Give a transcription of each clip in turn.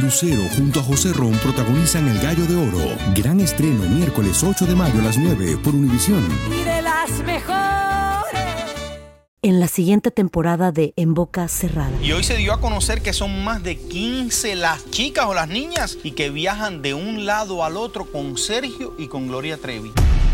Lucero junto a José Ron protagonizan El Gallo de Oro. Gran estreno miércoles 8 de mayo a las 9 por Univisión. Y de las mejores. En la siguiente temporada de En Boca Cerrada. Y hoy se dio a conocer que son más de 15 las chicas o las niñas y que viajan de un lado al otro con Sergio y con Gloria Trevi.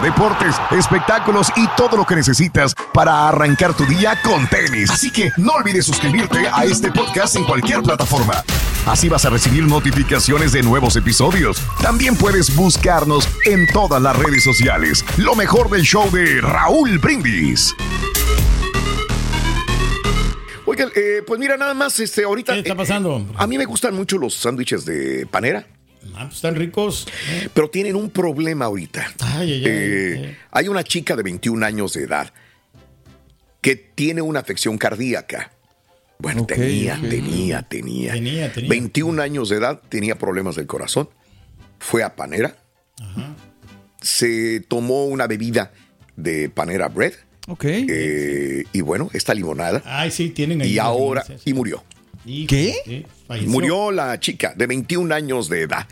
deportes, espectáculos y todo lo que necesitas para arrancar tu día con tenis. Así que no olvides suscribirte a este podcast en cualquier plataforma. Así vas a recibir notificaciones de nuevos episodios. También puedes buscarnos en todas las redes sociales. Lo mejor del show de Raúl Brindis. Oigan, eh, pues mira, nada más, este, ahorita. ¿Qué está eh, pasando? eh, a mí me gustan mucho los sándwiches de panera. Ah, pues están ricos. Pero tienen un problema ahorita. Ay, ay, ay. Eh, hay una chica de 21 años de edad que tiene una afección cardíaca. Bueno, tenía, tenía, tenía, Tenía, tenía. 21 años de edad, tenía problemas del corazón. Fue a Panera. Se tomó una bebida de Panera Bread. Ok. eh, y bueno, esta limonada. Ay, sí, tienen ahí. Y ahora, y murió. Hijo, ¿Qué? Murió la chica de 21 años de edad.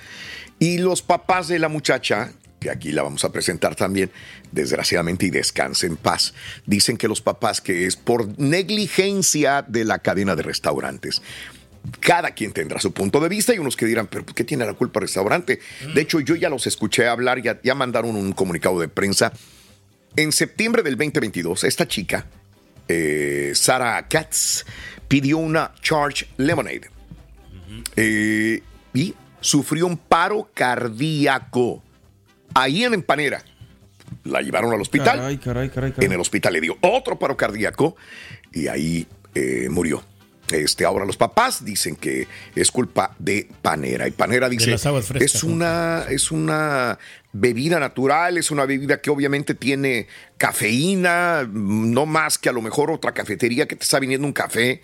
Y los papás de la muchacha, que aquí la vamos a presentar también, desgraciadamente y descanse en paz, dicen que los papás que es por negligencia de la cadena de restaurantes. Cada quien tendrá su punto de vista y unos que dirán, pero ¿qué tiene la culpa el restaurante? De hecho, yo ya los escuché hablar, ya, ya mandaron un comunicado de prensa. En septiembre del 2022, esta chica, eh, Sara Katz, pidió una Charge Lemonade. Eh, y sufrió un paro cardíaco ahí en Empanera. La llevaron al hospital. Caray, caray, caray, caray. En el hospital le dio otro paro cardíaco y ahí eh, murió. Este, ahora los papás dicen que es culpa de Panera. Y Panera dice, es una, es una bebida natural, es una bebida que obviamente tiene cafeína, no más que a lo mejor otra cafetería que te está viniendo un café.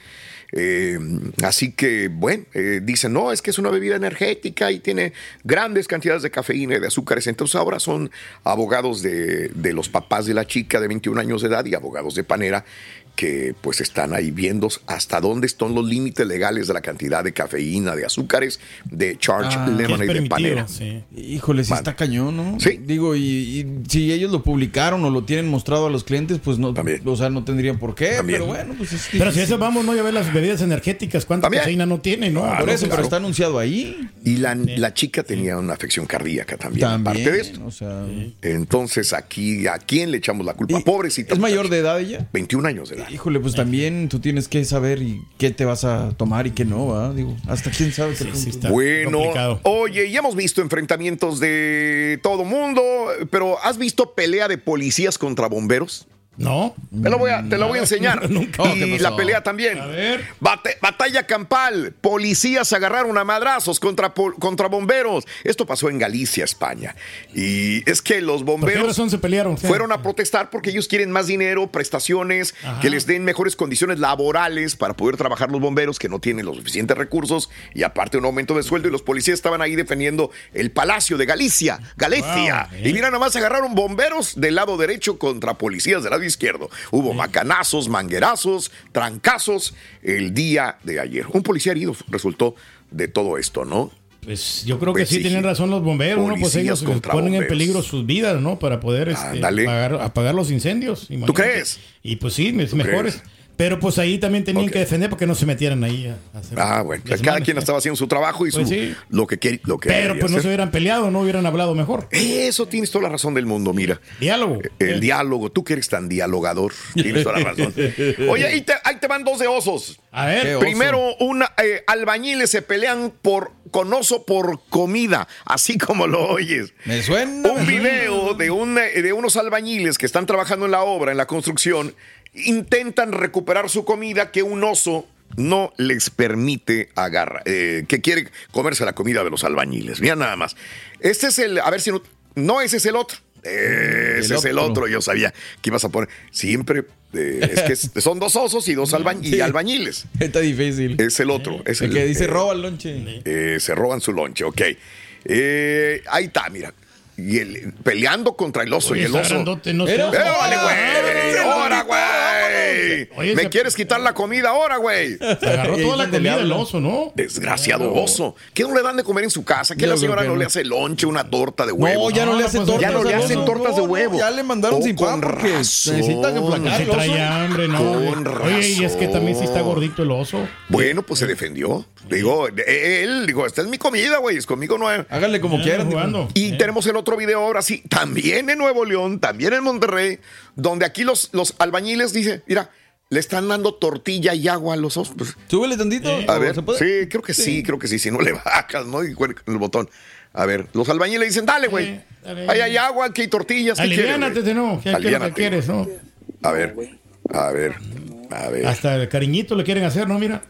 Eh, así que, bueno, eh, dicen, no, es que es una bebida energética y tiene grandes cantidades de cafeína y de azúcares. Entonces ahora son abogados de, de los papás de la chica de 21 años de edad y abogados de Panera que pues están ahí viendo hasta dónde están los límites legales de la cantidad de cafeína, de azúcares, de Charge Ah, Lemonade de Panera. sí. Híjole, Vale. está cañón, ¿no? Sí. Digo, y, y si ellos lo publicaron o lo tienen mostrado a los clientes, pues no, También. o sea, no tendrían por qué. También. Pero bueno, pues es Pero si eso vamos, ¿no? Ya ver las bebidas energéticas, ¿cuánta También. cafeína no tiene, no? Ah, Por eso, claro. pero está anunciado ahí. Y la, la chica tenía una afección cardíaca también, aparte de También. esto. O sea, Entonces aquí, ¿a quién le echamos la culpa? Pobrecita. ¿Es mayor de edad ella? 21 años de edad. Híjole, pues también tú tienes que saber y qué te vas a tomar y qué no, ¿va? Digo, hasta quién sabe qué Sí, sí está Bueno, complicado. oye, ya hemos visto enfrentamientos de todo mundo, pero ¿has visto pelea de policías contra bomberos? No. Te lo voy a, te lo voy a enseñar. Nunca. y ¿Qué la pelea también. A ver. Bate- batalla campal. Policías agarraron a madrazos contra, contra bomberos. Esto pasó en Galicia, España. Y es que los ¿Por qué bomberos razón se pelearon? fueron a protestar porque ellos quieren más dinero, prestaciones, Ajá. que les den mejores condiciones laborales para poder trabajar los bomberos que no tienen los suficientes recursos y aparte un aumento de sueldo y los policías estaban ahí defendiendo el Palacio de Galicia, Galicia. Wow, ¿eh? Y mira, nada más agarraron bomberos del lado derecho contra policías del lado izquierdo. Hubo macanazos, manguerazos, trancazos el día de ayer. Un policía herido resultó de todo esto, ¿no? Pues yo creo que Pues sí, sí. tienen razón los bomberos, ¿no? Pues ellos ponen en peligro sus vidas, ¿no? Para poder este, apagar, apagar los incendios. imagínate. crees? Y pues sí, es mejor. crees? Pero pues ahí también tenían que defender porque no se metieran ahí a hacer Ah, bueno, cada quien estaba haciendo su trabajo y su, Pues sí. lo que quería. Lo que Pero pues no se hubieran peleado, no hubieran hablado mejor. Eso tienes toda la razón del mundo, mira. Diálogo. El diálogo, tú que eres tan dialogador, tienes toda la razón. Oye, ahí te, ahí te van dos de osos. A ver. ¿Qué oso? Primero, una, eh, albañiles se pelean por, con oso por comida, así como lo oyes. Me suena. Un video de, un, eh, de unos albañiles que están trabajando en la obra, en la construcción, intentan recuperar su comida que un oso no les permite agarrar, eh, que quiere comerse la comida de los albañiles. Mira nada más. Este es el, a ver si no, no, ese es el otro. Ese El es el otro. yo sabía que ibas a poner. Siempre, eh, es que es- son dos osos y dos alba- y albañiles. Está difícil. Es el otro. Es el el que dice eh, roba el lonche. eh, se roban su lonche, ok. Eh, ahí está, mira. Y el, peleando contra el oso Oye, y el oso. grandote, no. ¡Eh, órale, güey! ¡Ahora, güey! ¿Me se- quieres quitar la comida ahora, güey? Se agarró toda la comida el hablan. oso, ¿no? Desgraciado oso. ¿Qué no le dan de comer en su casa? ¿Que Yo la señora que no no. le hace lonche, una torta de huevo? No, ya no le hace pues, tortas. ya no le hacen tortas de No, huevo. Ya le mandaron Oh, sin pan porque razón. necesita que Se flacar el trae oso. hambre, ¿no? Con Oye, y es que también sí está razón. gordito el oso. Bueno, pues se defendió. Digo, él, digo, esta es mi comida, güey. Es conmigo no es. Háganle como quieran. Y Eh. tenemos el otro video ahora sí, también en Nuevo León, también en Monterrey, donde aquí los, los albañiles dicen, mira, le están dando tortilla y agua a los osos. Pues, Súbele tantito. a ¿O ver, se puede? sí, creo que sí. creo que sí, si no le bajas, ¿no? Y cuelga el botón. A ver, los albañiles dicen, dale, güey. Ahí hay agua, aquí hay tortillas. ¿qué quieres, Aliviánate, güey? ¿no? ¿Qué, qué es lo que Aliviánate. quieres, no? A ver, a ver, a ver. Hasta el cariñito le quieren hacer, ¿no? Mira.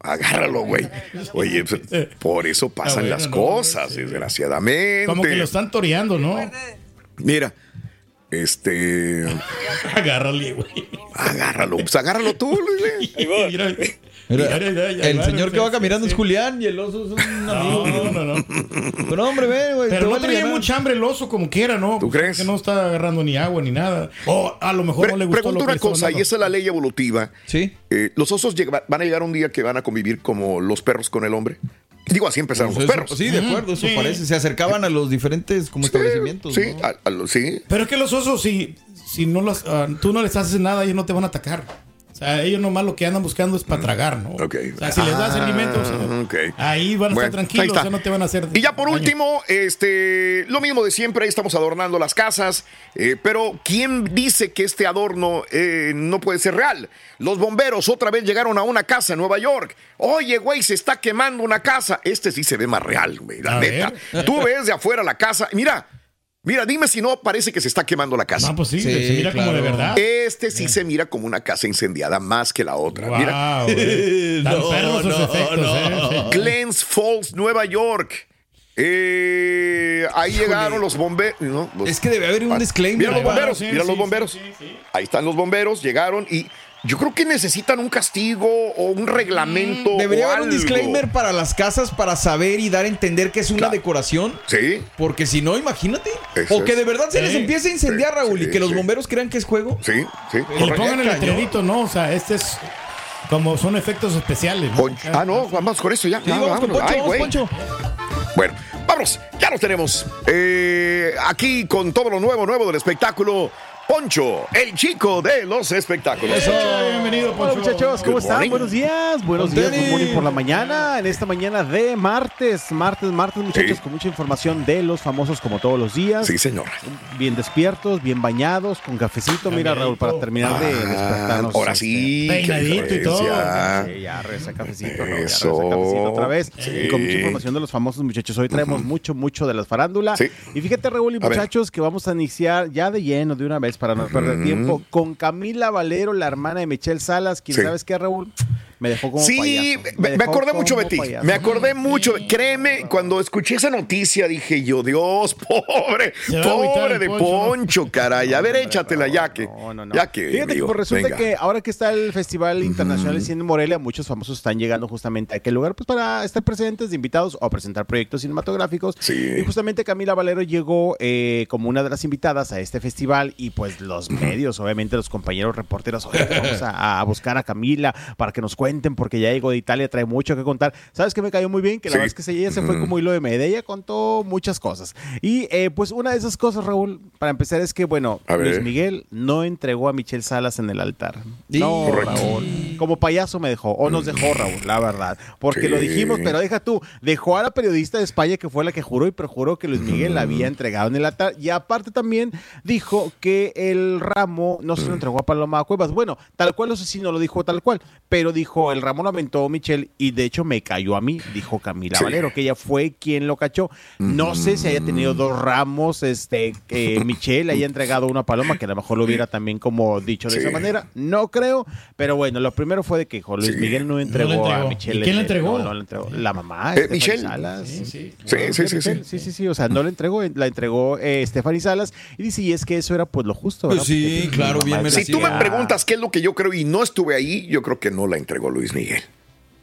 Agárralo, güey. Oye, pues, por eso pasan bueno, las no, cosas, sí. desgraciadamente. Como que lo están toreando, ¿no? Mira, este. Agárrale, güey. Agárralo, pues agárralo tú, Luis. Mira, Mira, mira, ya, ya, el señor que va caminando sí. es Julián y el oso es un amigo. No, no, no. Pero hombre, ve, güey. Pero va no a traía mucha hambre el oso como quiera, ¿no? ¿Tú crees? Que no está agarrando ni agua ni nada. O a lo mejor Pre- no le gustó pregunto lo que una cosa, y esa es la ley evolutiva. Sí. Eh, ¿Los osos van a llegar un día que van a convivir como los perros con el hombre? Digo, así empezaron Pues los eso- perros. sí, de acuerdo, eso Sí. parece. Se acercaban a los diferentes como establecimientos. Sí, ¿no? a- a los- sí. Pero es que los osos, si, si no los, ah, tú no les haces nada, ellos no te van a atacar. O sea, ellos nomás lo que andan buscando es para tragar, ¿no? O sea, si les das Ah, alimentos, ok. ahí van a Bueno, estar tranquilos, o sea, no te van a hacer. Y ya por daño. último, este, lo mismo de siempre, ahí estamos adornando las casas, eh, pero ¿quién dice que este adorno eh, no puede ser real? Los bomberos otra vez llegaron a una casa en Nueva York. Oye, güey, se está quemando una casa. Este sí se ve más real, güey, la A neta. ver. Tú ves de afuera la casa, mira, mira, dime si no parece que se está quemando la casa. No, pues sí, Sí, se mira como de verdad. Este sí se mira como una casa incendiada más que la otra. Mira, Wow, güey. Tan No, perros esos no, efectos, no. ¿eh? Glens Falls, Nueva York. Eh, ahí llegaron los bomberos. Es que debe haber un Ah, disclaimer. Mira los bomberos, sí, mira sí, los sí, bomberos. sí, sí. Ahí están los bomberos, llegaron y yo creo que necesitan un castigo o un reglamento. Debería o haber un disclaimer para las casas para saber y dar a entender que es una Claro. decoración. Sí, Porque si no, imagínate. Eso o que es. de verdad se les empiece a incendiar, Sí, Raúl, y sí, que los sí. bomberos crean que es juego. sí, sí. Y pongan el letrerito, ¿no? O sea, este es como son efectos especiales. ¿no? Ah, no, vamos con eso ya. Sí, Ah, vamos con. Poncho, Ay, vamos. Poncho. Bueno, vamos, ya lo tenemos. Eh, aquí con todo lo nuevo, nuevo del espectáculo. Poncho, el chico de los espectáculos. Eso, bienvenido, Hola Poncho. muchachos, ¿cómo Good están? morning. Buenos días, buenos días, good morning por la mañana, en esta mañana de martes, martes, martes muchachos, Sí. con mucha información de los famosos como todos los días, Sí, señor. bien despiertos, bien bañados, con cafecito, mira. Raúl, para terminar de Ah, despertarnos. ahora este, sí. Peinadito y todo. Sí, ya regresa cafecito, ¿no? Ya Eso. cafecito otra vez. Sí. Y con mucha información de los famosos muchachos. Hoy traemos mucho, mucho de las farándula. Sí. Y fíjate, Raúl y muchachos, que vamos a iniciar ya de lleno de una vez para no perder tiempo, con Camila Valero, la hermana de Michelle Salas, quien Sí. sabes qué, Raúl, me dejó como Sí, payaso. me, me dejó acordé mucho de ti. payaso. Me acordé mucho. Créeme, cuando escuché esa noticia dije yo, Dios, pobre, pobre de Poncho, ¿no? Poncho, caray. A ver, échatela ya que. Ya que. Fíjate que pues, resulta venga. que ahora que está el Festival Internacional de Cine en Morelia, muchos famosos están llegando justamente a aquel lugar pues para estar presentes de invitados o presentar proyectos cinematográficos. Y justamente Camila Valero llegó eh, como una de las invitadas a este festival y pues los medios, obviamente los compañeros reporteros, "Oye, vamos a, a buscar a Camila para que nos cuenten porque ya llegó de Italia, trae mucho que contar. ¿Sabes qué me cayó muy bien? Que la Sí. verdad es que se- ella se fue como hilo de media, ella contó muchas cosas. Y eh, pues una de esas cosas, Raúl, para empezar es que, bueno, A Luis ver. Miguel no entregó a Michelle Salas en el altar. Sí. No, Correcto. Raúl. Como payaso me dejó, o nos dejó, Raúl, la verdad. Porque Sí. lo dijimos, pero deja tú, dejó a la periodista de España que fue la que juró y perjuró que Luis Miguel la había entregado en el altar. Y aparte también dijo que el ramo no se lo entregó a Paloma Cuevas. Bueno, tal cual, eso sí no lo dijo tal cual, pero dijo, el ramo lo aventó Michelle y de hecho me cayó a mí, dijo Camila Sí. Valero, que ella fue quien lo cachó. No sé si haya tenido dos ramos, este, que Michelle haya entregado una paloma, que a lo mejor lo hubiera también como dicho de Sí. esa manera. No creo, pero bueno, lo primero fue de que jo, Luis Sí. Miguel no entregó, entregó. a Michelle. ¿Y quién le el- entregó? No, no le entregó. La mamá, Eh, Michelle. Salas. Sí, sí. Sí, sí, sí, sí. Sí, sí, sí, o sea, no la entregó, la entregó eh, Stephanie Salas y dice, y es que eso era pues lo justo. Pues sí, Porque, claro, bien Si tú me preguntas qué es lo que yo creo y no estuve ahí, yo creo que no la entregó Luis Miguel.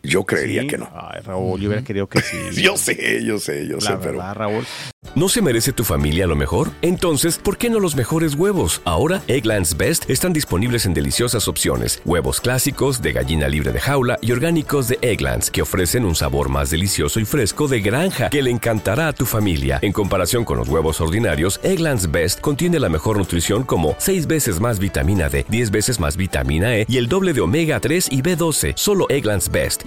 Yo creería Sí. que no. Ay, Raúl, yo hubiera querido que sí. Yo sé, yo sé, yo sé, pero. Raúl. ¿No se merece tu familia lo mejor? Entonces, ¿por qué no los mejores huevos? Ahora, Egglands Best están disponibles en deliciosas opciones. Huevos clásicos, de gallina libre de jaula y orgánicos de Egglands, que ofrecen un sabor más delicioso y fresco de granja que le encantará a tu familia. En comparación con los huevos ordinarios, Egglands Best contiene la mejor nutrición como 6 veces más vitamina D, 10 veces más vitamina E y el doble de omega 3 y B12. Solo Egglands Best.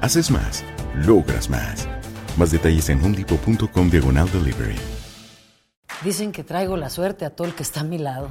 Haces más, logras más. Más detalles en homedepot.com diagonal delivery. Dicen que traigo la suerte a todo el que está a mi lado.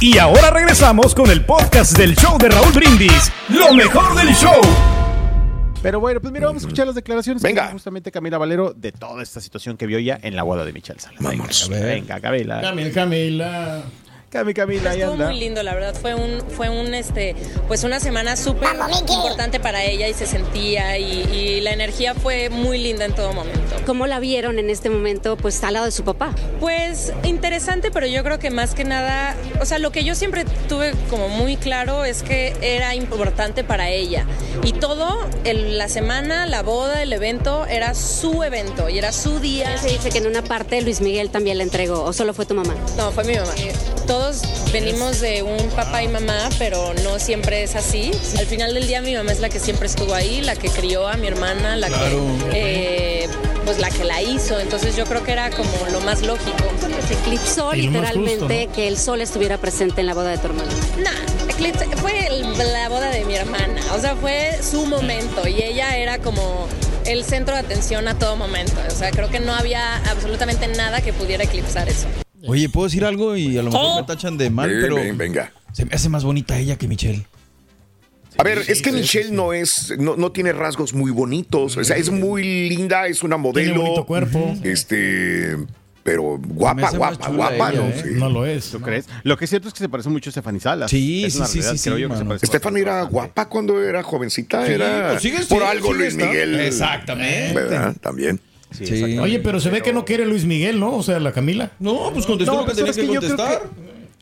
Y ahora regresamos con el podcast del show de Raúl Brindis. Lo mejor del show. Pero bueno, pues mira, vamos a escuchar las declaraciones Venga. justamente Camila Valero de toda esta situación que vio ya en la boda de Michelle Salas. Vamos. Venga, venga, Camila. Camila, Camila. Cami, Camila, ahí Estuvo anda. muy lindo, la verdad. Fue un, fue un, este, pues una semana súper importante para ella y se sentía y, y la energía fue muy linda en todo momento. ¿Cómo la vieron en este momento, pues al lado de su papá? Pues interesante, pero yo creo que más que nada, o sea, lo que yo siempre tuve como muy claro es que era importante para ella. Y todo, el- la semana, la boda, el evento, era su evento y era su día. Se dice que en una parte Luis Miguel también la entregó, o solo fue tu mamá. No, fue mi mamá. Todos venimos de un papá y mamá, pero no siempre es así. Al final del día mi mamá es la que siempre estuvo ahí, la que crió a mi hermana, la Claro. que eh, pues la que la hizo. Entonces yo creo que era como lo más lógico. Se eclipsó Y literalmente justo, que el sol estuviera presente en la boda de tu hermano. Nah, eclipse- fue el- la boda de mi hermana. O sea, fue su momento y ella era como el centro de atención a todo momento. O sea, creo que no había absolutamente nada que pudiera eclipsar eso. Oye, ¿puedo decir algo? Y a lo mejor me tachan de mal, pero. ven, venga. Se me hace más bonita ella que Michelle. A ver, es que Michelle no es, no, no tiene rasgos muy bonitos. O sea, es muy linda, es una modelo. bonito cuerpo. Este, pero guapa, guapa, guapa, ¿no? Sí. No lo es. ¿Tú crees? Lo que es cierto es que se parece mucho a Stephanie Salas. Sí, Es sí, sí, sí, creo sí, yo que se mano. parece Estefan era guapa cuando era jovencita, Sí, era pues sigue- por sigue- algo sigue Luis. Miguel. Exactamente. ¿Verdad? También. Oye, pero se ve que no quiere Luis Miguel, ¿no? O sea, la Camila. No, pues No, pues, ¿sabes qué? Yo creo que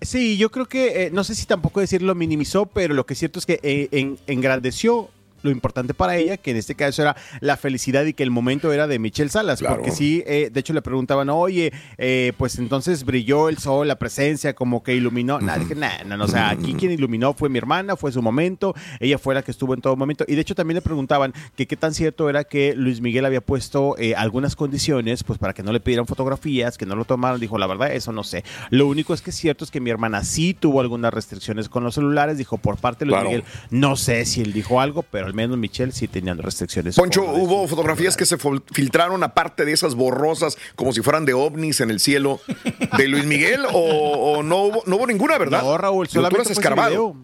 Sí, yo creo que, eh, no sé si tampoco decir lo minimizó, pero lo que es cierto es que eh, en- engrandeció lo importante para ella, que en este caso era la felicidad y que el momento era de Michelle Salas, Claro. porque sí, eh, de hecho le preguntaban, oye, eh, pues entonces brilló el sol, la presencia, como que iluminó. Nada, dije, nah, no, no, o sea, aquí quien iluminó fue mi hermana, fue su momento, ella fue la que estuvo en todo momento. Y de hecho también le preguntaban que qué tan cierto era que Luis Miguel había puesto eh, algunas condiciones, pues para que no le pidieran fotografías, que no lo tomaran. Dijo, la verdad, eso no sé. Lo único es que es cierto es que mi hermana sí tuvo algunas restricciones con los celulares, dijo por parte de Luis Claro. Miguel. No sé si él dijo algo, pero al menos Michelle sí tenía restricciones. Poncho, hubo fotografías que se filtraron aparte de esas borrosas, como si fueran de ovnis en el cielo, de Luis Miguel, o, o no, hubo, no hubo ninguna, ¿verdad? No, Raúl, tú solamente ese escarbado. video.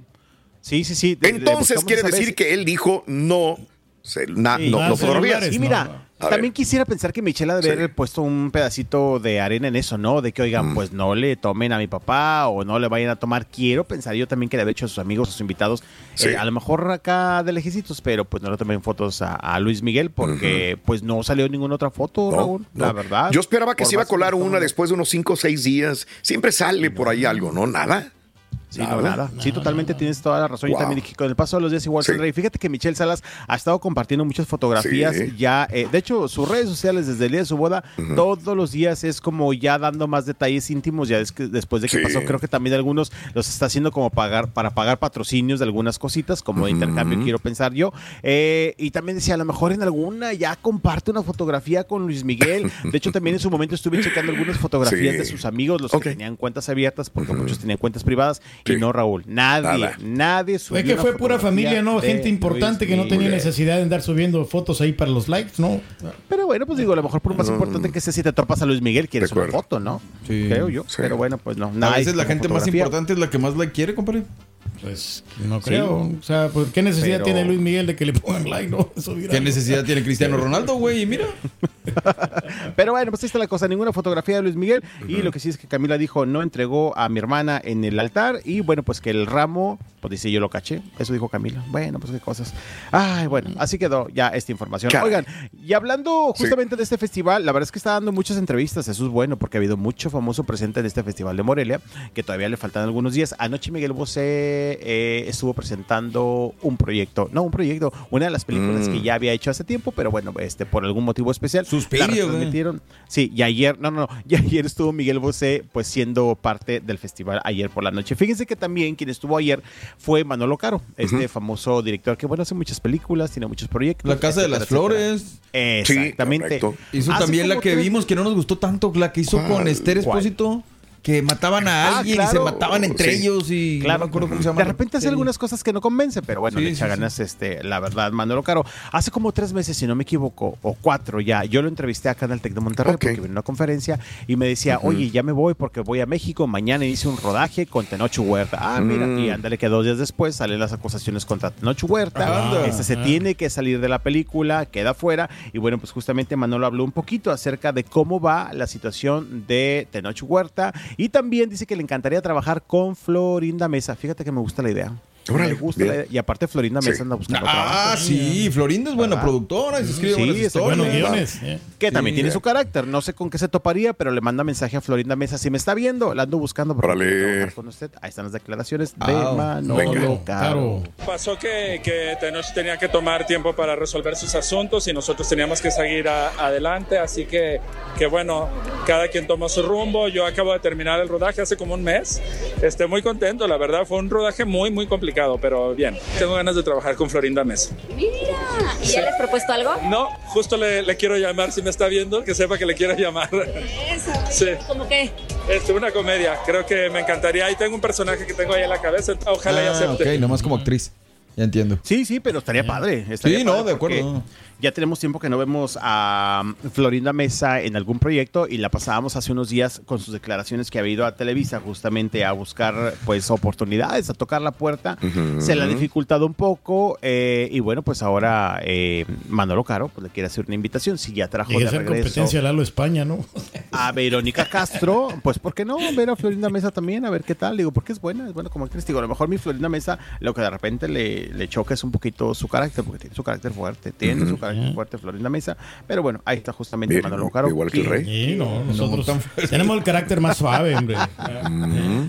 Sí, sí, sí. de- Entonces quiere vez. decir que él dijo no, se- na- Sí. no, Ah, no fotografías. Y mira, A también ver. quisiera pensar que Michelle ha de haber puesto un pedacito de arena en eso, ¿no? De que, Mm. oigan, pues no le tomen a mi papá o no le vayan a tomar. Quiero pensar yo también que le había hecho a sus amigos, a sus invitados, Sí. eh, a lo mejor acá de lejecitos, pero pues no le tomen fotos a, a Luis Miguel porque pues no salió ninguna otra foto, Raúl, la No. verdad. Yo esperaba que Por se iba a colar una después de unos 5 o 6 días. Siempre sale por ahí algo, ¿no? Nada. Sí, no, nada. Sí, totalmente tienes toda la razón. Wow. Yo también dije, con el paso de los días igual Sí. saldrá. Y fíjate que Michelle Salas ha estado compartiendo muchas fotografías Sí. ya. eh, de hecho, sus redes sociales desde el día de su boda, todos los días es como ya dando más detalles íntimos. Ya es que después de que Sí. pasó, creo que también algunos los está haciendo como pagar para pagar patrocinios de algunas cositas, como de intercambio, quiero pensar yo. Eh, y también decía, a lo mejor en alguna ya comparte una fotografía con Luis Miguel. De hecho, también en su momento estuve checando algunas fotografías de sus amigos, los que tenían cuentas abiertas, porque muchos tenían cuentas privadas, y no Raúl. Nadie, Nada. nadie subió Es que fue pura familia, ¿no? Gente importante Luis que no tenía Miguel. necesidad de andar subiendo fotos ahí para los likes, ¿no? Pero bueno, pues digo, a lo mejor por más importante que sea, si te topas a Luis Miguel, quieres una foto, ¿no? Sí. Creo yo. Pero bueno, pues no. A veces la gente más importante es la que más la quiere, compadre. Pues no creo. O sea, pues, ¿qué necesidad Pero- tiene Luis Miguel de que le pongan like, no? Eso dirá. ¿Qué necesidad tiene Cristiano Ronaldo, güey? Y mira. Pero bueno, pues ahí está la cosa, ninguna fotografía de Luis Miguel. Y lo que sí es que Camila dijo, no entregó a mi hermana en el altar. Y bueno, pues que el ramo, pues dice, yo lo caché. Eso dijo Camila. Bueno, pues qué cosas. Ay, bueno, así quedó ya esta información. Caray. Oigan, y hablando justamente de este festival, la verdad es que está dando muchas entrevistas. Eso es bueno, porque ha habido mucho famoso presente en este festival de Morelia, que todavía le faltan algunos días. Anoche Miguel Bosé eh, estuvo presentando un proyecto, no un proyecto, una de las películas Mm. que ya había hecho hace tiempo, pero bueno, este por algún motivo especial. Suspirio, retransmitieron. Sí, y ayer, no, no, no, y ayer estuvo Miguel Bosé pues siendo parte del festival ayer por la noche. Fíjense que también quien estuvo ayer fue Manolo Caro, este famoso director que bueno, hace muchas películas, tiene muchos proyectos. La Casa de las etcétera. Flores. Exactamente. Hizo Hace también la que tres- vimos que no nos gustó tanto, la que hizo ¿Cuál? con Esther ¿Cuál? Que mataban a Ah, alguien y se mataban entre Sí. ellos y Claro, no me acuerdo cómo se llama. De repente hace algunas cosas que no convence, pero bueno, Sí, le echa ganas, este, la verdad, Manolo Caro. Hace como tres meses, si no me equivoco, o cuatro ya, yo lo entrevisté acá en el Tec de Monterrey porque vino a una conferencia y me decía, oye, ya me voy porque voy a México, mañana hice un rodaje con Tenoch Huerta. Ah, mira, Mm. y ándale que dos días después salen las acusaciones contra Tenoch Huerta. Anda. Este se Ah. tiene que salir de la película, queda fuera. Y bueno, pues justamente Manolo habló un poquito acerca de cómo va la situación de Tenoch Huerta. Y también dice que le encantaría trabajar con Florinda Mesa. Fíjate que me gusta la idea. Órale, me gusta la. Y aparte Florinda Sí. Mesa anda buscando Ah, trabajo. sí, Florinda es buena ¿Verdad? productora se escribe Sí, buenas está historias. buenos guiones, eh. Que Sí. también tiene su carácter. No sé con qué se toparía, pero le manda mensaje a Florinda Mesa. Si me está viendo, la ando buscando trabajar con usted. Ahí están las declaraciones de Ah, Manolo venga. Caro. Pasó que, que Tenoch tenía que tomar tiempo para resolver sus asuntos y nosotros teníamos que seguir a- adelante, así que, que bueno, cada quien tomó su rumbo. Yo acabo de terminar el rodaje hace como un mes. Estoy muy contento, la verdad, fue un rodaje muy, muy complicado, pero bien. Tengo ganas de trabajar con Florinda Mesa. Mira, ¿y ya le has propuesto algo? No, justo le, le quiero llamar, si me está viendo, que sepa que le quiero llamar. Eso. Sí. ¿Cómo qué? Es una comedia, creo que me encantaría. Y tengo un personaje que tengo ahí en la cabeza, ojalá y Ah, acepte. ok, nomás como actriz. Ya entiendo. Sí, sí, pero estaría padre. estaría Sí, no, de porque acuerdo. Ya tenemos tiempo que no vemos a um, Florinda Mesa en algún proyecto y la pasábamos hace unos días con sus declaraciones que había ido a Televisa justamente a buscar pues oportunidades, a tocar la puerta. Se le ha dificultado un poco eh, y bueno, pues ahora eh, Manolo Caro pues, le quiere hacer una invitación. Si ya trajo Llegué de regreso competencia a Lalo España, ¿no? a Verónica Castro, pues ¿por qué no? Ver a Florinda Mesa también, a ver qué tal. Digo, porque es buena, es buena como actriz. Digo, a lo mejor mi Florinda Mesa, lo que de repente le, le, le choca es un poquito su carácter, porque tiene su carácter fuerte, tiene su carácter fuerte Florinda Mesa, pero bueno, ahí está justamente Bien, Manolo Caro. igual que el rey. Sí, no, nosotros tenemos el carácter más suave, hombre.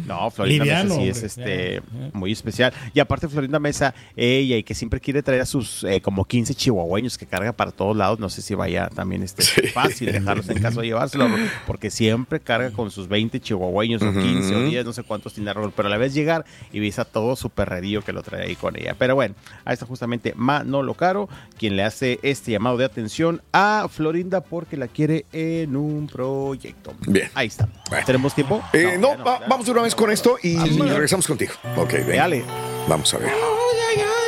No, Florinda Liviano, Mesa sí es este muy especial. Y aparte Florinda Mesa, ella y que siempre quiere traer a sus eh, como 15 chihuahueños que carga para todos lados, no sé si vaya también este fácil dejarlos en caso de llevárselo, porque siempre carga con sus 20 chihuahueños o 15 o 10, no sé cuántos tiene Raúl, pero a la vez llegar y ves a todo su perrerío que lo trae ahí con ella. Pero bueno, ahí está justamente Manolo Caro, quien le hace este llamado de atención a Florinda porque la quiere en un proyecto. Bien. Ahí está. ¿Tenemos tiempo? Eh, no, va- vamos de una vez con esto y regresamos contigo. Ok. Dale. Vamos a ver.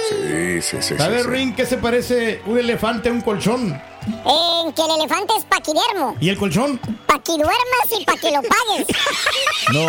Sí, sí, sí. ¿Sabes, sí, sí. Ring, qué se parece un elefante a un colchón? En que el elefante es paquidermo. ¿Y el colchón? Pa' que duermas y pa' que lo pagues. No,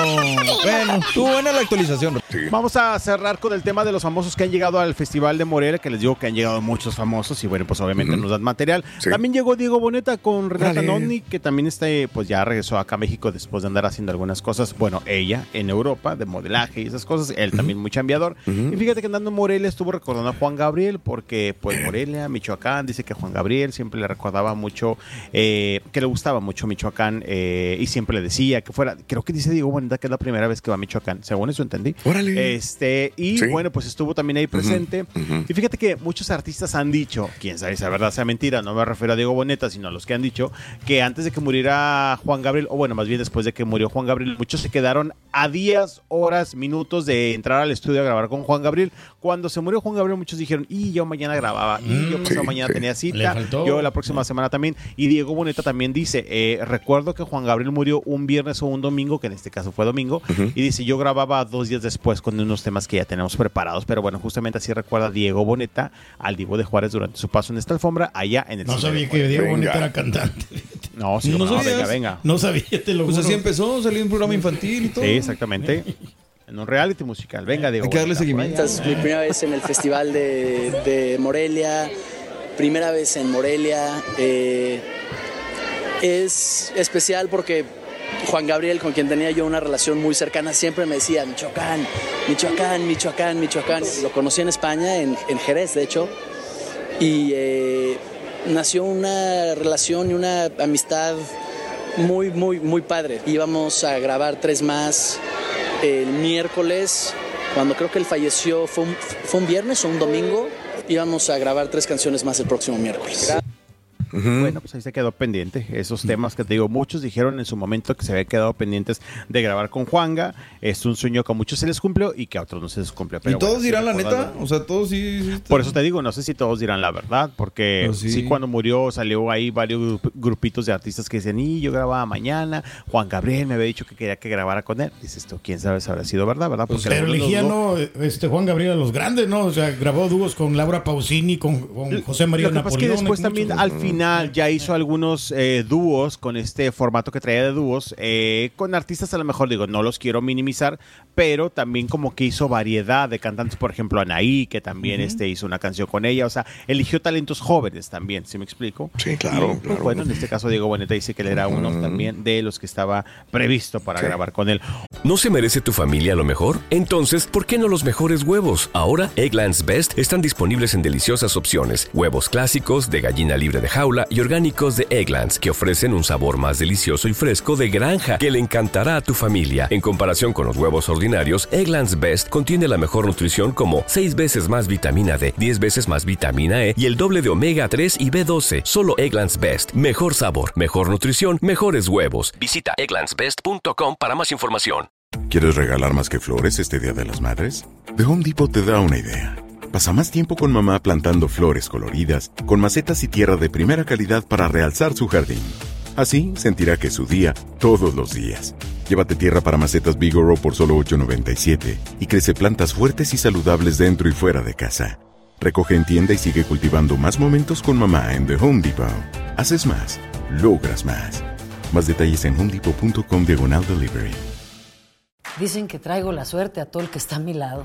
bueno, estuvo buena la actualización. Vamos a cerrar con el tema de los famosos que han llegado al Festival de Morelia, que les digo que han llegado muchos famosos y bueno, pues obviamente nos dan material. También llegó Diego Boneta con Renata Órale. Nonni, que también está, eh, pues ya regresó acá a México después de andar haciendo algunas cosas. Bueno, ella en Europa, de modelaje y esas cosas, él también muy chambeador. Y fíjate que andando en Morelia estuvo recordando a Juan Gabriel, porque pues Morelia, Michoacán, dice que Juan Gabriel siempre le recordaba mucho, eh, que le gustaba mucho Michoacán eh, y siempre le decía que fuera, creo que dice Diego Boneta que es la primera vez que va a Michoacán, según eso entendí. Órale. Este, y Sí. bueno, pues estuvo también ahí presente. Y fíjate que muchos artistas han dicho, quién sabe si es verdad sea mentira, no me refiero a Diego Boneta, sino a los que han dicho que antes de que muriera Juan Gabriel, o bueno, más bien después de que murió Juan Gabriel, muchos se quedaron a días, horas, minutos de entrar al estudio a grabar con Juan Gabriel. Cuando se murió Juan Gabriel, muchos dijeron, y yo mañana grababa, y yo pasado sí, mañana sí. tenía cita, yo la próxima semana también. Y Diego Boneta también dice, eh, recuerdo que Juan Gabriel murió un viernes o un domingo, que en este caso fue domingo, y dice, yo grababa dos días después con unos temas que ya tenemos preparados, pero bueno, justamente así recuerda Diego Boneta al Divo de Juárez durante su paso en esta alfombra allá en el No sabía que. Diego Venga. Boneta era cantante. No, sí, ¿No no, sabías? venga, venga. No sabía, te lo Pues juro. así empezó, salió un programa infantil y todo. Sí, exactamente. En un reality musical. Venga, Diego. Hay que darle seguimiento. Esta es mi primera vez en el Festival de, de Morelia, primera vez en Morelia. eh, es especial porque Juan Gabriel, con quien tenía yo una relación muy cercana, siempre me decía, Michoacán, Michoacán, Michoacán, Michoacán. Lo conocí en España, en, en Jerez, de hecho, y eh, nació una relación y una amistad muy, muy, muy padre. Íbamos a grabar tres más el miércoles, cuando creo que él falleció, fue un, fue un viernes o un domingo. Íbamos a grabar tres canciones más el próximo miércoles. Bueno, pues ahí se quedó pendiente. Esos temas que te digo, muchos dijeron en su momento que se había quedado pendientes de grabar con Juanga. Es un sueño que a muchos se les cumplió y que a otros no se les cumplió. ¿Y Pero todos bueno, sí dirán la neta? O sea, todos sí. sí Por eso te digo, no sé si todos dirán la verdad, porque Pues sí. sí. cuando murió salió ahí varios grup- grupitos de artistas que decían, y yo grababa mañana, Juan Gabriel me había dicho que quería que grabara con él. Dices tú, quién sabe si habrá sido verdad, ¿verdad? Porque Pero elegía, no- no, este, Juan Gabriel a los grandes, ¿no? O sea, grabó dúos con Laura Pausini, con, con José María Lo que pasa es que Napoleón. después y también muchos- al final ya hizo algunos eh, dúos con este formato que traía de dúos eh, con artistas a lo mejor digo no los quiero minimizar pero también como que hizo variedad de cantantes por ejemplo Anaí que también este hizo una canción con ella o sea eligió talentos jóvenes también ¿sí me explico? Sí, claro, Y, claro. bueno en este caso Diego Boneta dice que él era uno también de los que estaba previsto para grabar con él ¿No se merece tu familia lo mejor? Entonces, ¿por qué no los mejores huevos? Ahora, Egglands Best están disponibles en deliciosas opciones. Huevos clásicos, de gallina libre de jaula y orgánicos de Egglands, que ofrecen un sabor más delicioso y fresco de granja que le encantará a tu familia. En comparación con los huevos ordinarios, Egglands Best contiene la mejor nutrición como 6 veces más vitamina D, 10 veces más vitamina E y el doble de omega 3 y B12. Solo Egglands Best. Mejor sabor, mejor nutrición, mejores huevos. Visita egglandsbest.com para más información. ¿Quieres regalar más que flores este Día de las Madres? The Home Depot te da una idea. Pasa más tiempo con mamá plantando flores coloridas, con macetas y tierra de primera calidad para realzar su jardín. Así sentirá que es su día todos los días. Llévate tierra para macetas Bigoro por solo $8.97 y crece plantas fuertes y saludables dentro y fuera de casa. Recoge en tienda y sigue cultivando más momentos con mamá en The Home Depot. Haces más, logras más. Más detalles en homedepot.com diagonal delivery. Dicen que traigo la suerte a todo el que está a mi lado.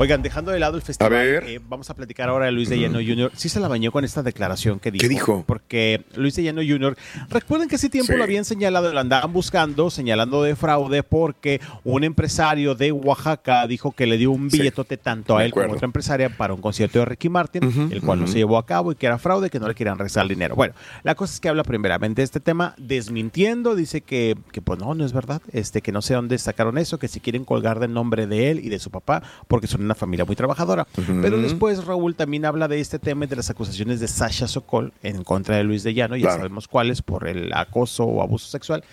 Oigan, dejando de lado el festival, eh, vamos a platicar ahora de Luis de Llano Jr. Sí se la bañó con esta declaración que dijo. ¿Qué dijo? Porque Luis de Llano Jr., recuerden que ese tiempo Sí. lo habían señalado, lo andaban buscando, señalando de fraude porque un empresario de Oaxaca dijo que le dio un Sí. billetote tanto a él como a otra empresaria para un concierto de Ricky Martin, el cual no se llevó a cabo y que era fraude, que no le querían regresar el dinero. Bueno, la cosa es que habla primeramente de este tema, desmintiendo, dice que, que pues no, no es verdad, este, que no sé dónde sacaron eso, que si quieren colgar del nombre de él y de su papá, porque son una familia muy trabajadora. Pero después Raúl también habla de este tema y de las acusaciones de Sasha Sokol en contra de Luis de Llano, ya Claro. sabemos cuáles, por el acoso o abuso sexual.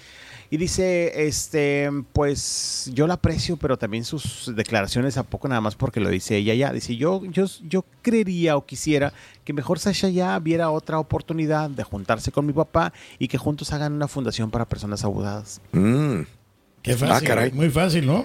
Y dice, este, pues yo la aprecio, pero también sus declaraciones a poco nada más porque lo dice ella ya. Dice, yo, yo, yo creería o quisiera que mejor Sasha ya viera otra oportunidad de juntarse con mi papá y que juntos hagan una fundación para personas abusadas. Mm. Qué fácil. Muy fácil, ¿no?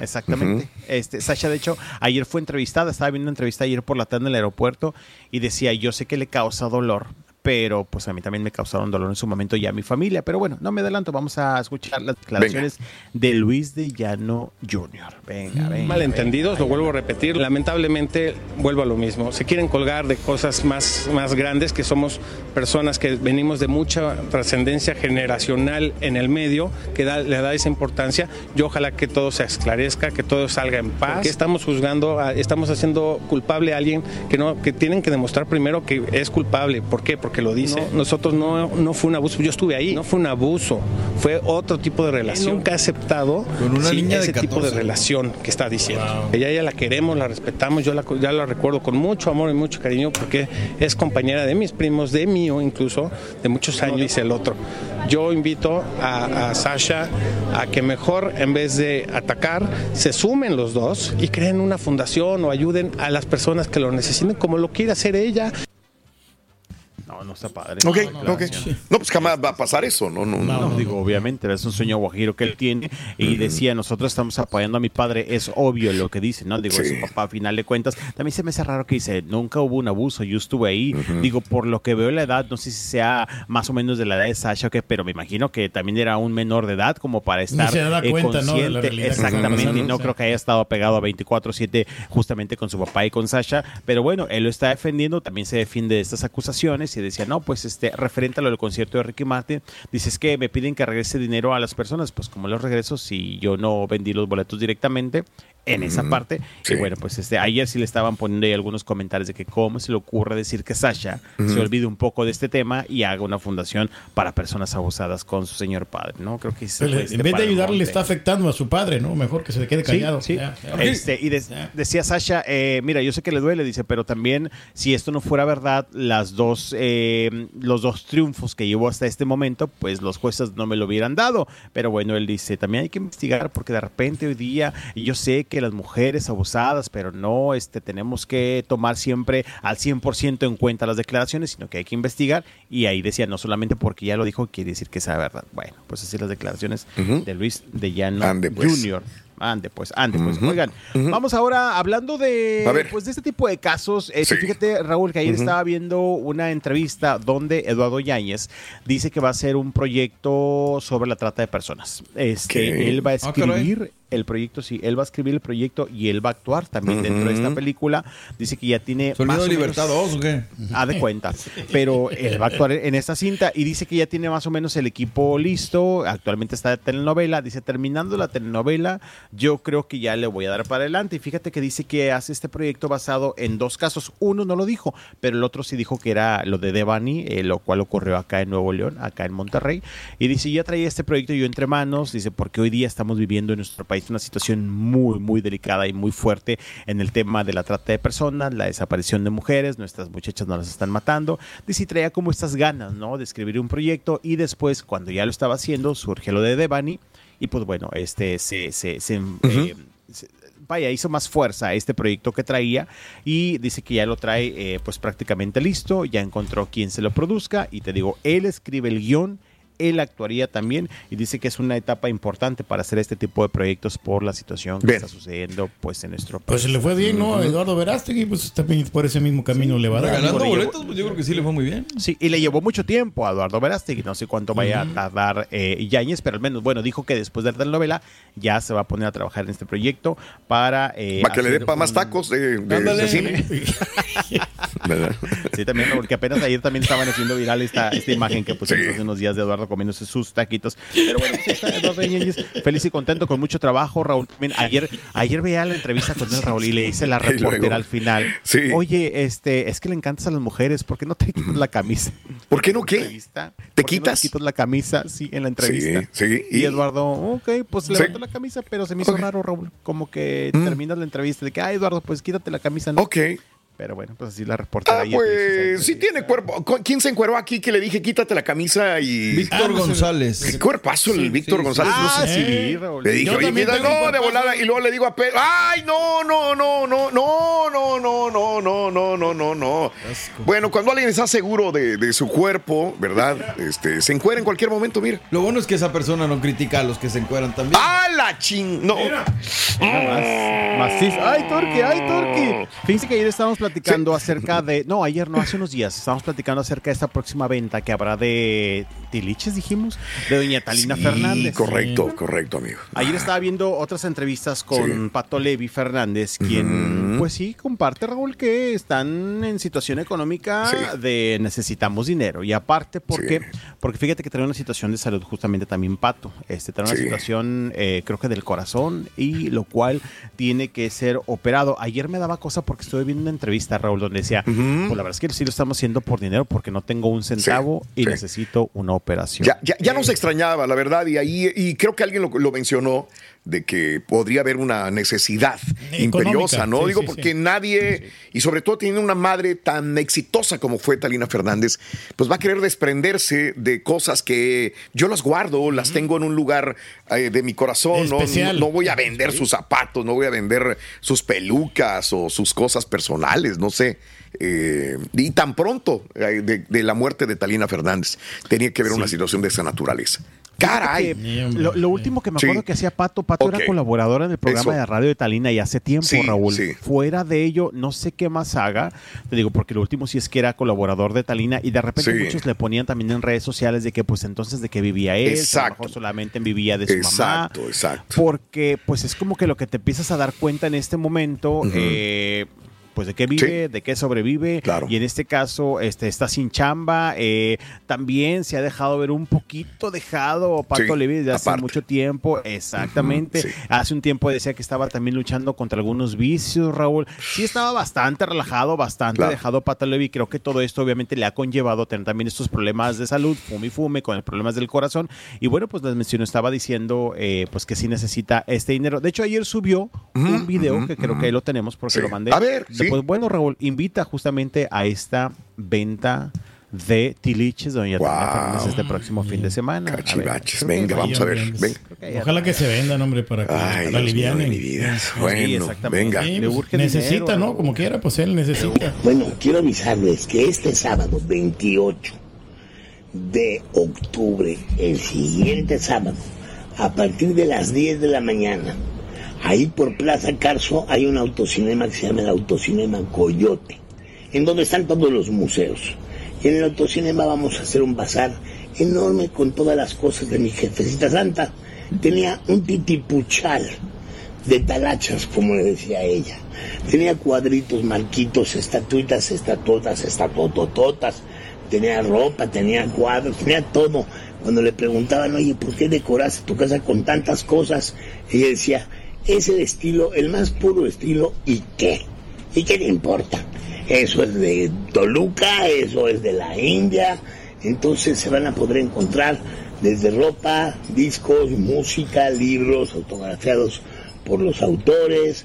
Exactamente. este, Sasha, de hecho, ayer fue entrevistada, estaba viendo una entrevista ayer por la tarde en el aeropuerto y decía, yo sé que le causa dolor, pero pues a mí también me causaron dolor en su momento y a mi familia. Pero bueno, no me adelanto, vamos a escuchar las declaraciones de Luis de Llano Jr. Venga, venga. malentendidos, lo vuelvo a repetir. Lamentablemente, vuelvo a lo mismo. Se quieren colgar de cosas más, más grandes, que somos personas que venimos de mucha trascendencia generacional en el medio, que da- le da esa importancia. Yo ojalá que todo se esclarezca, que todo salga en paz. Que estamos juzgando, a- estamos haciendo culpable a alguien que no, que tienen que demostrar primero que es culpable. ¿Por qué? Porque lo dice. nosotros no, no fue un abuso. Yo estuve ahí. No fue un abuso. Fue otro tipo de relación. Nunca ha aceptado Con una sí, niña de ese tipo de 14. relación que está diciendo. Ella ya la queremos, la respetamos, yo la, ya la recuerdo con mucho amor y mucho cariño porque es compañera de mis primos, de mío incluso, de muchos años, dice el otro. Yo invito a, a Sasha a que mejor, en vez de atacar, se sumen los dos y creen una fundación o ayuden a las personas que lo necesiten como lo quiere hacer ella. No, no está padre. Ok, No, ok. No, pues jamás va a pasar eso. No, no, no. No, digo, obviamente, es un sueño guajiro que él tiene. Y decía, nosotros estamos apoyando a mi padre, es obvio lo que dice, ¿no? Digo, Sí. su papá, a final de cuentas. También se me hace raro que dice, nunca hubo un abuso, yo estuve ahí. Digo, por lo que veo la edad, no sé si sea más o menos de la edad de Sasha o qué, pero me imagino que también era un menor de edad como para estar se da eh, cuenta, ¿no? de consciente. la realidad que está Exactamente, y no creo que haya estado pegado a 24-7 justamente con su papá y con Sasha. Pero bueno, él lo está defendiendo, también se defiende de estas acusaciones y decía, no, pues este, referente a lo del concierto de Ricky Martin, dices que me piden que regrese dinero a las personas, pues como los regreso si yo no vendí los boletos directamente en esa parte. Sí. Y bueno, pues este, ayer sí le estaban poniendo ahí algunos comentarios de que cómo se le ocurre decir que Sasha se olvide un poco de este tema y haga una fundación para personas abusadas con su señor padre, ¿no? Creo que se fue este en vez de ayudarle, le está afectando a su padre, ¿no? Mejor que se quede Sí, callado. sí. Este, y decía Sasha, eh, mira, yo sé que le duele, dice, pero también si esto no fuera verdad, las dos, eh, los dos triunfos que llevó hasta este momento, pues los jueces no me lo hubieran dado. Pero bueno, él dice, también hay que investigar porque de repente hoy día, yo sé que las mujeres abusadas, pero no, este, tenemos que tomar siempre al 100% en cuenta las declaraciones, sino que hay que investigar. Y ahí decía, no solamente porque ya lo dijo, quiere decir que sea verdad. Bueno, pues así las declaraciones de Luis de Llano Ande, pues. Jr. Ande, pues, ande, pues. Oigan, vamos ahora hablando de, A ver. pues, de este tipo de casos. Eh, Sí. Fíjate, Raúl, que ayer estaba viendo una entrevista donde Eduardo Yáñez dice que va a hacer un proyecto sobre la trata de personas. Este, ¿Qué? él va a Ah, escribir el proyecto, sí, él va a escribir el proyecto y él va a actuar también dentro de esta película. Dice que ya tiene ¿Sonido más de o menos- Libertad 2 o qué? Haz de cuenta. Pero él va a actuar en esta cinta y dice que ya tiene más o menos el equipo listo. Actualmente está de telenovela. Dice, terminando la telenovela, yo creo que ya le voy a dar para adelante. Y fíjate que dice que hace este proyecto basado en dos casos. Uno no lo dijo, pero el otro sí dijo que era lo de Devani, eh, lo cual ocurrió acá en Nuevo León, acá en Monterrey. Y dice, ya traía este proyecto yo entre manos. Dice, porque hoy día estamos viviendo en nuestro país país una situación muy, muy delicada y muy fuerte en el tema de la trata de personas, la desaparición de mujeres, nuestras muchachas no las están matando. Dice, y traía como estas ganas, ¿no? De escribir un proyecto y después, cuando ya lo estaba haciendo, surge lo de Devani y pues bueno, este se, se, se, eh, se- vaya, hizo más fuerza a este proyecto que traía y dice que ya lo trae eh, pues prácticamente listo, ya encontró quien se lo produzca y te digo, él escribe el guion, él actuaría también y dice que es una etapa importante para hacer este tipo de proyectos por la situación que está sucediendo pues en nuestro país. Pues se le fue bien, ¿no? A Eduardo Verástegui, pues también por ese mismo camino le va a dar. Digo, boletos, pues yo creo que sí le fue muy bien. Sí, y le llevó mucho tiempo a Eduardo Verástegui, no sé cuánto vaya a tardar eh, Yáñez, pero al menos, bueno, dijo que después de la telenovela ya se va a poner a trabajar en este proyecto para... eh, Para que le dé para más tacos de, de- Ándale. de. Sí, también, porque apenas ayer también estaban haciendo viral esta, esta imagen que pusimos hace unos días de Eduardo comiéndose sus taquitos. Pero bueno, sí está Eduardo feliz y contento, con mucho trabajo, Raúl. También ayer, ayer veía la entrevista con el Raúl y le dice la reportera al final, sí. oye, este, es que le encantas a las mujeres, ¿por qué no te quitas la camisa? ¿Por qué no qué? ¿Te quitas? quitas la camisa, sí, en la entrevista. Sí, sí. Y, Eduardo, ok, pues levantó la camisa, pero se me hizo raro, Raúl. Como que terminas la entrevista de que, ah, Eduardo, pues quítate la camisa, ¿no? Ok. Pero bueno, pues así la reportera. Ah, pues sí tiene cuerpo. ¿Cu- ¿Quién se encueró aquí que le dije quítate la camisa y. Víctor González. Qué cuerpazo el Víctor González. Ah, no sé. sí, Raúl. Le dije, Yo oye, mira, no, de volada. Y luego le digo a Pedro, ay, no, no, no, no, no, no, no, no, no, no, no, no, no. Bueno, cuando alguien está seguro de, de su cuerpo, ¿verdad? Este, se encuera en cualquier momento, mira. Lo bueno es que esa persona no critica a los que se encueran también. ¡Ah, la ching! No. Nada más. Macizo. ¡Ay, Turki! ¡Ay, Turki! Fíjense que ayer estábamos platicando acerca de. No, ayer no, hace unos días. Estábamos platicando acerca de esta próxima venta que habrá de Tiliches, dijimos, de Doña Talina Sí, Fernández. Correcto, correcto, amigo. Ayer estaba viendo otras entrevistas con Pato Levi Fernández, quien, pues sí, comparte, Raúl, que están en situación económica de necesitamos dinero. Y aparte, ¿por qué? Porque fíjate que trae una situación de salud justamente también Pato. Este, trae una Sí. situación, eh, creo que del corazón, y lo cual tiene que ser operado. Ayer me daba cosa porque estuve viendo una entrevista, Raúl, donde decía, pues la verdad es que sí lo estamos haciendo por dinero porque no tengo un centavo y sí. necesito una operación. Ya, ya, ya nos extrañaba, la verdad, y ahí, y creo que alguien lo, lo mencionó, de que podría haber una necesidad imperiosa, ¿no? sí, Digo, sí, porque sí. nadie, y sobre todo teniendo una madre tan exitosa como fue Talina Fernández, pues va a querer desprenderse de cosas que yo las guardo, las tengo en un lugar eh, de mi corazón, ¿no? No voy a vender sus zapatos, no voy a vender sus pelucas o sus cosas personales, no sé. Eh, y tan pronto eh, de, de la muerte de Talina Fernández tenía que haber una situación de esa naturaleza. Caray. Lo, lo último que me Sí. acuerdo que hacía Pato, Pato era colaboradora en el programa Eso. de radio de Talina y hace tiempo, Sí, Raúl. sí. Fuera de ello, no sé qué más haga. Te digo, porque lo último sí es que era colaborador de Talina y de repente Sí. muchos le ponían también en redes sociales de que pues entonces de que vivía él, que a lo Exacto. mejor solamente vivía de su mamá. Exacto, exacto. Porque pues es como que lo que te empiezas a dar cuenta en este momento, eh, pues de qué vive, de qué sobrevive. Y en este caso, este está sin chamba. eh, también se ha dejado ver un poquito dejado Pato Sí, Levi desde hace mucho tiempo. Exactamente. Sí. Hace un tiempo decía que estaba también luchando contra algunos vicios, Raúl. Sí estaba bastante relajado, bastante Claro. dejado Pato Levi. Creo que todo esto obviamente le ha conllevado a tener también estos problemas de salud, fume y fume, con los problemas del corazón. Y bueno, pues les menciono, estaba diciendo eh, pues que sí necesita este dinero. De hecho, ayer subió un video que creo que ahí lo tenemos porque lo mandé. A ver, sí. Pues bueno, Raúl, invita justamente a esta venta de tiliches, doña Talina Fernández, este próximo fin de semana. A ver, Cachivaches, venga, vamos a ver. Venga. Ojalá que se vendan, hombre, para que Ay, la alivianen. mi vida. Bueno, exactamente. venga. Sí, Le pues, urge necesita, dinero, ¿no? Como quiera, pues él necesita. Bueno, quiero avisarles que este sábado 28 de octubre, el siguiente sábado, a partir de las 10 de la mañana, ahí por Plaza Carso hay un autocinema que se llama el Autocinema Coyote, en donde están todos los museos. Y en el autocinema vamos a hacer un bazar enorme con todas las cosas de mi jefecita santa. Tenía un titipuchal de talachas, como le decía ella. Tenía cuadritos, marquitos, estatuitas, estatuotas, estatuotototas. Tenía ropa, tenía cuadros, tenía todo. Cuando le preguntaban, oye, ¿por qué decoraste tu casa con tantas cosas? Ella decía, es el estilo, el más puro estilo, ¿y qué? ¿Y qué le importa? Eso es de Toluca, eso es de la India. Entonces se van a poder encontrar desde ropa, discos, música, libros autografiados por los autores.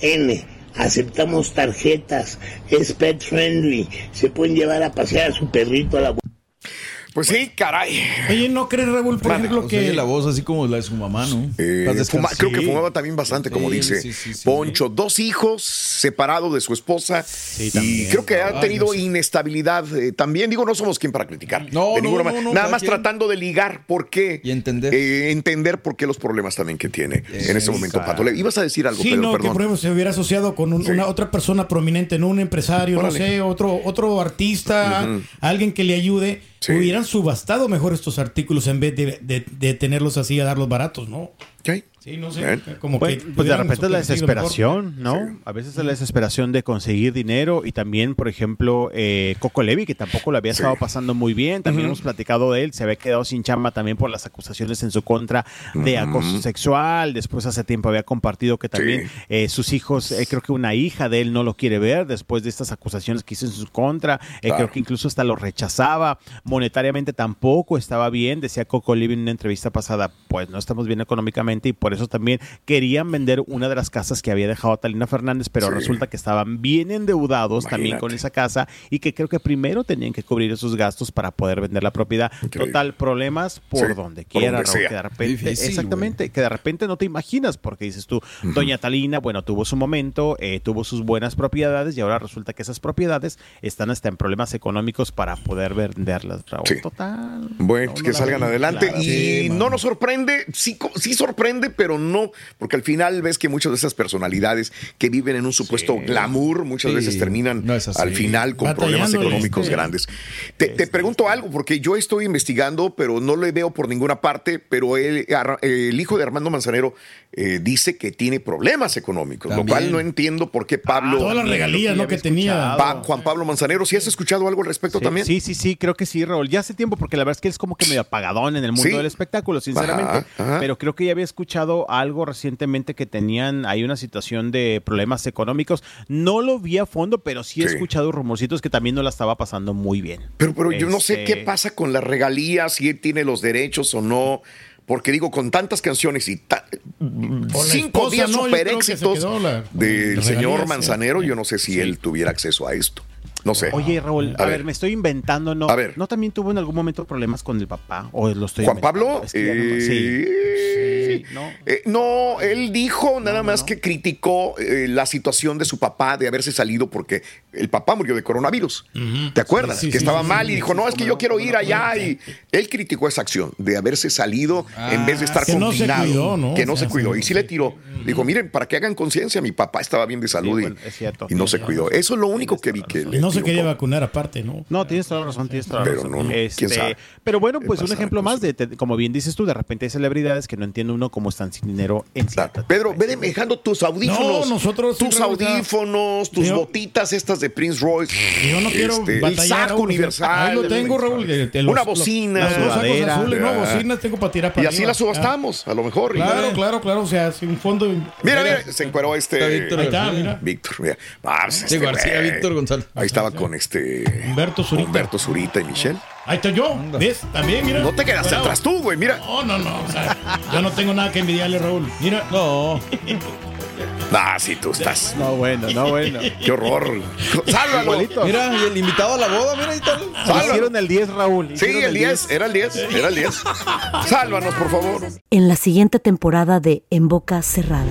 N. Aceptamos tarjetas, es pet friendly, se pueden llevar a pasear a su perrito a la Pues sí, caray. Oye, ¿no crees, Raúl, por ejemplo, que... oye la voz así como la de su mamá, ¿no? Eh, fuma- creo que fumaba también bastante, como Sí, dice sí, sí, sí. Poncho. Dos hijos, separado de su esposa. y también. creo que ha Ay, tenido no sé. inestabilidad eh, también. Digo, no somos quien para criticar. No, de no, ninguna no, manera. no, Nada más quien. tratando de ligar por qué. Y entender. entender por qué los problemas también que tiene en ese momento, Pato. Le ibas a decir algo, Sí, Pedro, no, que perdón. por ejemplo se hubiera asociado con un- una otra persona prominente, no un empresario, Órale. no sé, otro, otro artista, alguien que le ayude, hubieran subastado mejor estos artículos en vez de, de- de tenerlos así a darlos baratos, ¿no? Sí, no sé, como Pues, que pues de repente es la mejor. desesperación, ¿no? A veces es la desesperación de conseguir dinero y también, por ejemplo, eh, Coco Levi, que tampoco lo había estado pasando muy bien, también hemos platicado de él, se había quedado sin chamba también por las acusaciones en su contra de acoso sexual, después hace tiempo había compartido que también eh, sus hijos, eh, creo que una hija de él no lo quiere ver después de estas acusaciones que hizo en su contra, eh, Claro. creo que incluso hasta lo rechazaba, monetariamente tampoco estaba bien, decía Coco Levi en una entrevista pasada, pues no estamos bien económicamente y por eso también querían vender una de las casas que había dejado Talina Fernández, pero Sí. resulta que estaban bien endeudados también con esa casa y que creo que primero tenían que cubrir esos gastos para poder vender la propiedad. Total, problemas por Sí, donde por quiera, donde sea. que de repente, Difícil, exactamente, que de repente no te imaginas porque dices tú, doña Talina, bueno, tuvo su momento, eh, tuvo sus buenas propiedades y ahora resulta que esas propiedades están hasta en problemas económicos para poder venderlas, Raúl. Total. Bueno, que salgan adelante. y Sí, no nos sorprende, sí, sí sorprende, pero no, porque al final ves que muchas de esas personalidades que viven en un supuesto glamour muchas Sí, veces terminan no al final con problemas económicos sí. grandes. Te, te pregunto algo, porque yo estoy investigando, pero no le veo por ninguna parte, pero él- Ar- el hijo de Armando Manzanero eh, dice que tiene problemas económicos, lo cual no entiendo por qué Pablo... todas las regalías, ¿no? que tenía. Pa- Juan Pablo Manzanero, ¿sí has escuchado algo al respecto Sí, también? Sí, sí, sí, creo que sí, Raúl. Ya hace tiempo, porque la verdad es que él es como que medio apagadón en el mundo Sí. del espectáculo, sinceramente. Ajá, ajá. Pero creo que ya había escuchado algo recientemente que tenían ahí una situación de problemas económicos. No lo vi a fondo, pero sí he Sí. escuchado rumorcitos que también no la estaba pasando muy bien. Pero, pero yo no sé Este, qué pasa con las regalías, si él tiene los derechos o no. Porque digo, con tantas canciones y ta- cinco esposa, días ¿no? Super creo que se éxitos la- del señor regalías, Manzanero, yo no sé si él tuviera acceso a esto. No sé. Oye, Raúl, a, ver, me estoy inventando, ¿no? A ver. ¿No también tuvo en algún momento problemas con el papá? ¿O lo estoy Juan inventando? Pablo, Es que no eh, eh, no, él dijo nada más que criticó eh, la situación de su papá de haberse salido porque el papá murió de coronavirus. ¿Te acuerdas? Sí, sí, que sí, estaba sí, mal sí, y dijo, sí, no, es que yo quiero ir allá. Y él criticó esa acción de haberse salido en vez de estar que no se confinado. cuidó, ¿no? Que no O sea, se cuidó. sí, Y sí le tiró. Dijo, miren, para que hagan conciencia, mi papá estaba bien de salud y- bueno, es cierto. y, no se cuidó. Eso es lo único que vi que le se quería vacunar aparte, ¿no? No, tienes toda la razón, tienes toda la Pero razón. no, quién Este, sabe. Pero bueno, pues un ejemplo más de, te- como bien dices tú, de repente hay celebridades que no entiende uno cómo están sin dinero en Pedro, ve dejando tus audífonos. No, nosotros Tus audífonos, tus yo- botitas estas de Prince Royce. Yo no quiero este, el batallar. saco Raúl, universal. Ahí lo tengo, Raúl. de- de los- Una los- bocina. Sudadera. azules, no, Ya. bocinas tengo para tirar para Y así arriba. la subastamos, a lo mejor. Claro, claro, claro. O sea, sin un fondo. Mira, mira, se encueró este. Está Víctor Ahí está, mira. Víctor, mira. Pues, este García. Víctor González. Ahí estaba con este. Humberto Zurita. Humberto Zurita y Michelle. Ahí estoy yo. ¿Ves? También, mira. No te quedaste Bravo. atrás tú, güey, mira. No, no, no. O sea, yo no tengo nada que envidiarle, Raúl. Mira. No. Ah, sí, tú estás. No, bueno, no, bueno. Qué horror. Sálvalo. Mira, y el invitado a la boda, mira ahí está. Sálvalo. Hicieron el 10, Raúl. Sí, el 10, era el 10, era el 10. Sálvanos, por favor. En la siguiente temporada de En Boca Cerrada.